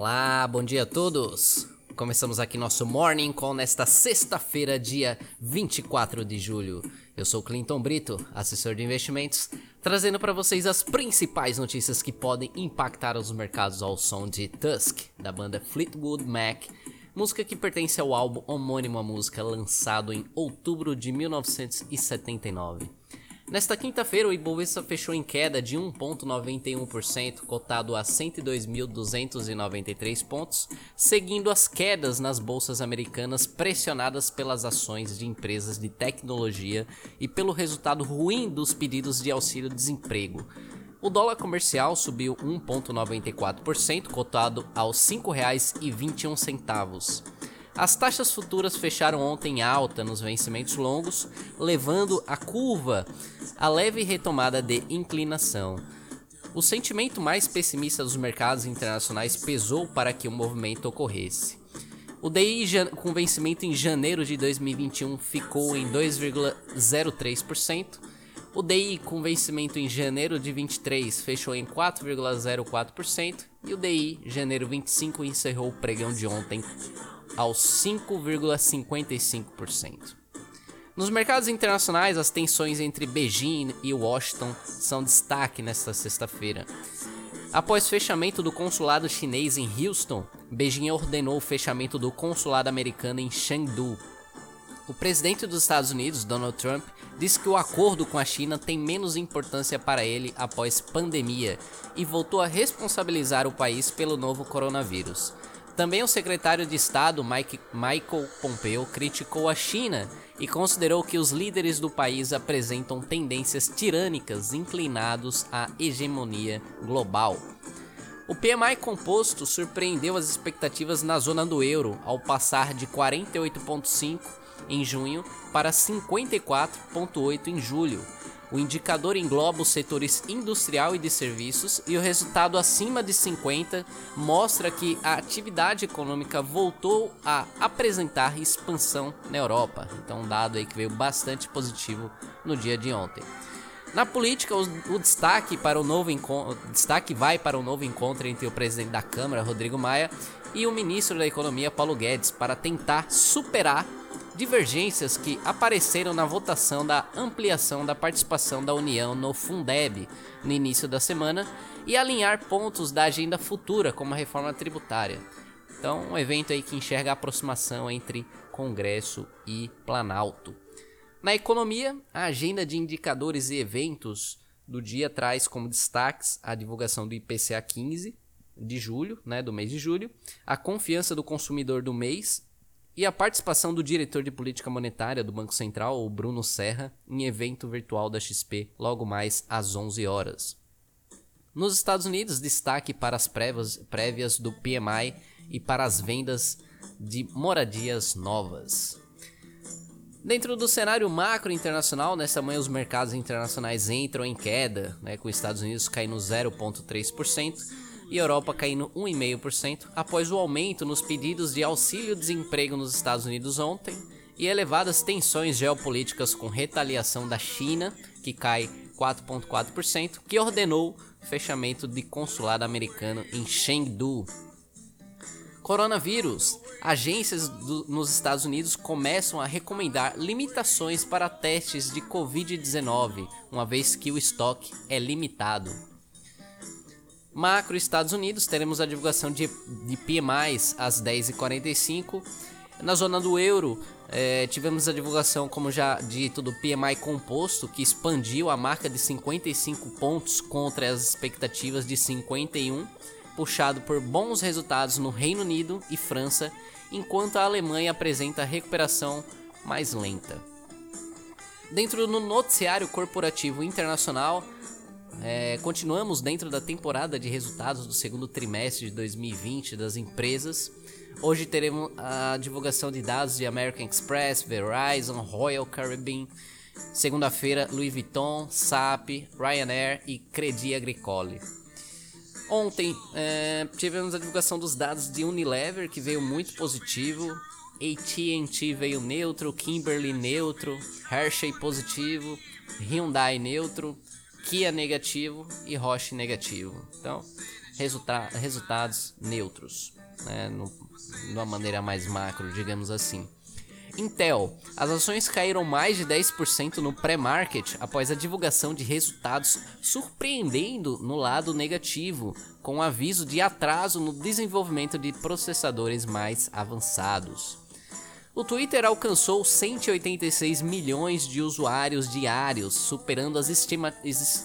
Olá, bom dia a todos. Começamos aqui nosso Morning Call nesta sexta-feira, dia 24 de julho. Eu sou Clinton Brito, assessor de investimentos, trazendo para vocês as principais notícias que podem impactar os mercados ao som de Tusk, da banda Fleetwood Mac, música que pertence ao álbum homônimo à música lançado em outubro de 1979. Nesta quinta-feira, o Ibovespa fechou em queda de 1,91%, cotado a 102.293 pontos, seguindo as quedas nas bolsas americanas pressionadas pelas ações de empresas de tecnologia e pelo resultado ruim dos pedidos de auxílio-desemprego. O dólar comercial subiu 1,94%, cotado aos R$ 5,21. As taxas futuras fecharam ontem alta nos vencimentos longos, levando a curva a leve retomada de inclinação. O sentimento mais pessimista dos mercados internacionais pesou para que o movimento ocorresse. O DI com vencimento em janeiro de 2021 ficou em 2,03%. O DI com vencimento em janeiro de 23 fechou em 4,04% e o DI janeiro 25 encerrou o pregão de ontem aos 5,55%. Nos mercados internacionais, as tensões entre Beijing e Washington são destaque nesta sexta-feira. Após fechamento do consulado chinês em Houston, Beijing ordenou o fechamento do consulado americano em Chengdu. O presidente dos Estados Unidos, Donald Trump, disse que o acordo com a China tem menos importância para ele após pandemia e voltou a responsabilizar o país pelo novo coronavírus. Também o secretário de Estado Mike, Michael Pompeo criticou a China e considerou que os líderes do país apresentam tendências tirânicas inclinados à hegemonia global. O PMI composto surpreendeu as expectativas na zona do euro ao passar de 48,5 em junho para 54,8 em julho o indicador engloba os setores industrial e de serviços e o resultado acima de 50 mostra que a atividade econômica voltou a apresentar expansão na Europa. Então, um dado aí que veio bastante positivo no dia de ontem. Na política, o, o destaque para o novo destaque vai para o novo encontro entre o presidente da Câmara, Rodrigo Maia, e o ministro da Economia, Paulo Guedes, para tentar superar divergências que apareceram na votação da ampliação da participação da União no Fundeb no início da semana e alinhar pontos da agenda futura, como a reforma tributária. Então, um evento aí que enxerga a aproximação entre Congresso e Planalto. Na economia, a agenda de indicadores e eventos do dia traz como destaques a divulgação do IPCA 15 de julho, né, do mês de julho, a confiança do consumidor do mês e a participação do diretor de política monetária do Banco Central, o Bruno Serra, em evento virtual da XP, logo mais às 11 horas. Nos Estados Unidos, destaque para as prévias, do PMI e para as vendas de moradias novas. Dentro do cenário macro internacional, nesta manhã os mercados internacionais entram em queda, né, com os Estados Unidos caindo 0,3%, e Europa caindo 1,5% após o aumento nos pedidos de auxílio-desemprego nos Estados Unidos ontem e elevadas tensões geopolíticas com retaliação da China, que cai 4,4%, que ordenou fechamento de consulado americano em Chengdu. Coronavírus. Agências do, nos Estados Unidos começam a recomendar limitações para testes de Covid-19, uma vez que o estoque é limitado. Macro Estados Unidos, teremos a divulgação de, de PMI às 10h45. Na zona do euro, é, tivemos a divulgação, como já dito, do PMI composto, que expandiu a marca de 55 pontos contra as expectativas de 51, puxado por bons resultados no Reino Unido e França, enquanto a Alemanha apresenta recuperação mais lenta. Dentro do noticiário corporativo internacional, é, continuamos dentro da temporada de resultados do segundo trimestre de 2020 das empresas. Hoje teremos a divulgação de dados de American Express, Verizon, Royal Caribbean. Segunda-feira, Louis Vuitton, SAP, Ryanair e Credit Agricole. Ontem é, tivemos a divulgação dos dados de Unilever, que veio muito positivo. AT&T veio neutro, Kimberly neutro, Hershey positivo, Hyundai neutro, Kia negativo e Roche negativo. Então, resulta resultados neutros, né, no, de uma maneira mais macro, digamos assim. Intel. As ações caíram mais de 10% no pré-market após a divulgação de resultados surpreendendo no lado negativo, com aviso de atraso no desenvolvimento de processadores mais avançados. O Twitter alcançou 186 milhões de usuários diários, superando as, estima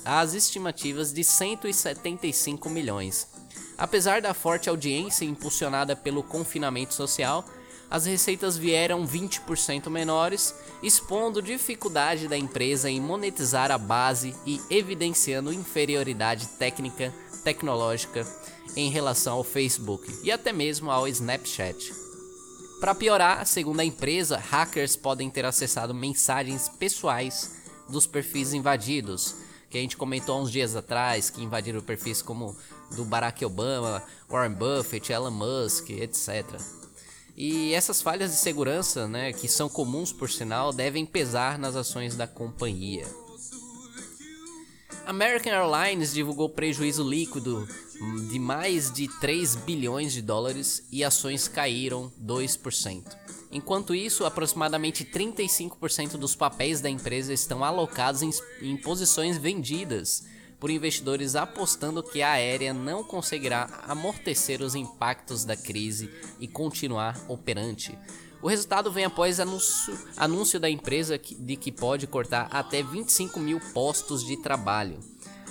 as estimativas de 175 milhões. Apesar da forte audiência impulsionada pelo confinamento social, as receitas vieram 20% menores, expondo dificuldade da empresa em monetizar a base e evidenciando inferioridade técnica, tecnológica em relação ao Facebook e até mesmo ao Snapchat. Para piorar, segundo a empresa, hackers podem ter acessado mensagens pessoais dos perfis invadidos, que a gente comentou há uns dias atrás, que invadiram perfis como do Barack Obama, Warren Buffett, Elon Musk, etc. E essas falhas de segurança, né, que são comuns por sinal, devem pesar nas ações da companhia. American Airlines divulgou prejuízo líquido de mais de 3 bilhões de dólares e ações caíram 2%. Enquanto isso, aproximadamente 35% dos papéis da empresa estão alocados em, em posições vendidas por investidores apostando que a aérea não conseguirá amortecer os impactos da crise e continuar operante. O resultado vem após anúncio, anúncio da empresa de que pode cortar até 25 mil postos de trabalho.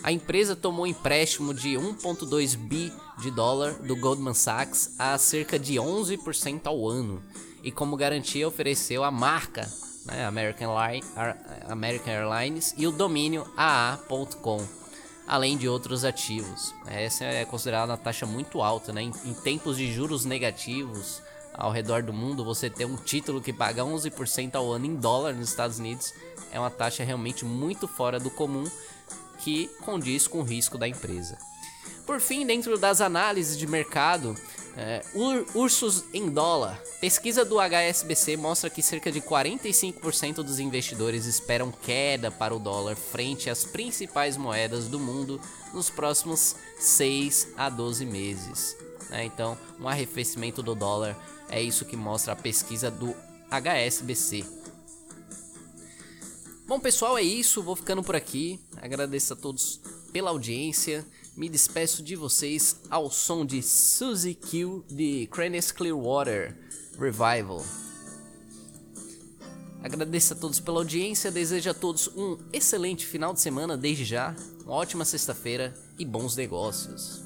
A empresa tomou empréstimo de 1,2 bi de dólar do Goldman Sachs a cerca de 11% ao ano e, como garantia, ofereceu a marca né, American, Line, American Airlines e o domínio AA.com além de outros ativos. Essa é considerada uma taxa muito alta, né? Em, em, tempos de juros negativos ao redor do mundo, você ter um título que paga 11% ao ano em dólar nos Estados Unidos é uma taxa realmente muito fora do comum que condiz com o risco da empresa. Por fim, dentro das análises de mercado, é, ur ursos em dólar. Pesquisa do HSBC mostra que cerca de 45% dos investidores esperam queda para o dólar frente às principais moedas do mundo nos próximos 6 a 12 meses. Né? Então, um arrefecimento do dólar é isso que mostra a pesquisa do HSBC. Bom, pessoal, é isso. Vou ficando por aqui. Agradeço a todos pela audiência. Me despeço de vocês ao som de Suzy Q de Creedence Clearwater Revival. Agradeço a todos pela audiência, desejo a todos um excelente final de semana desde já, uma ótima sexta-feira e bons negócios.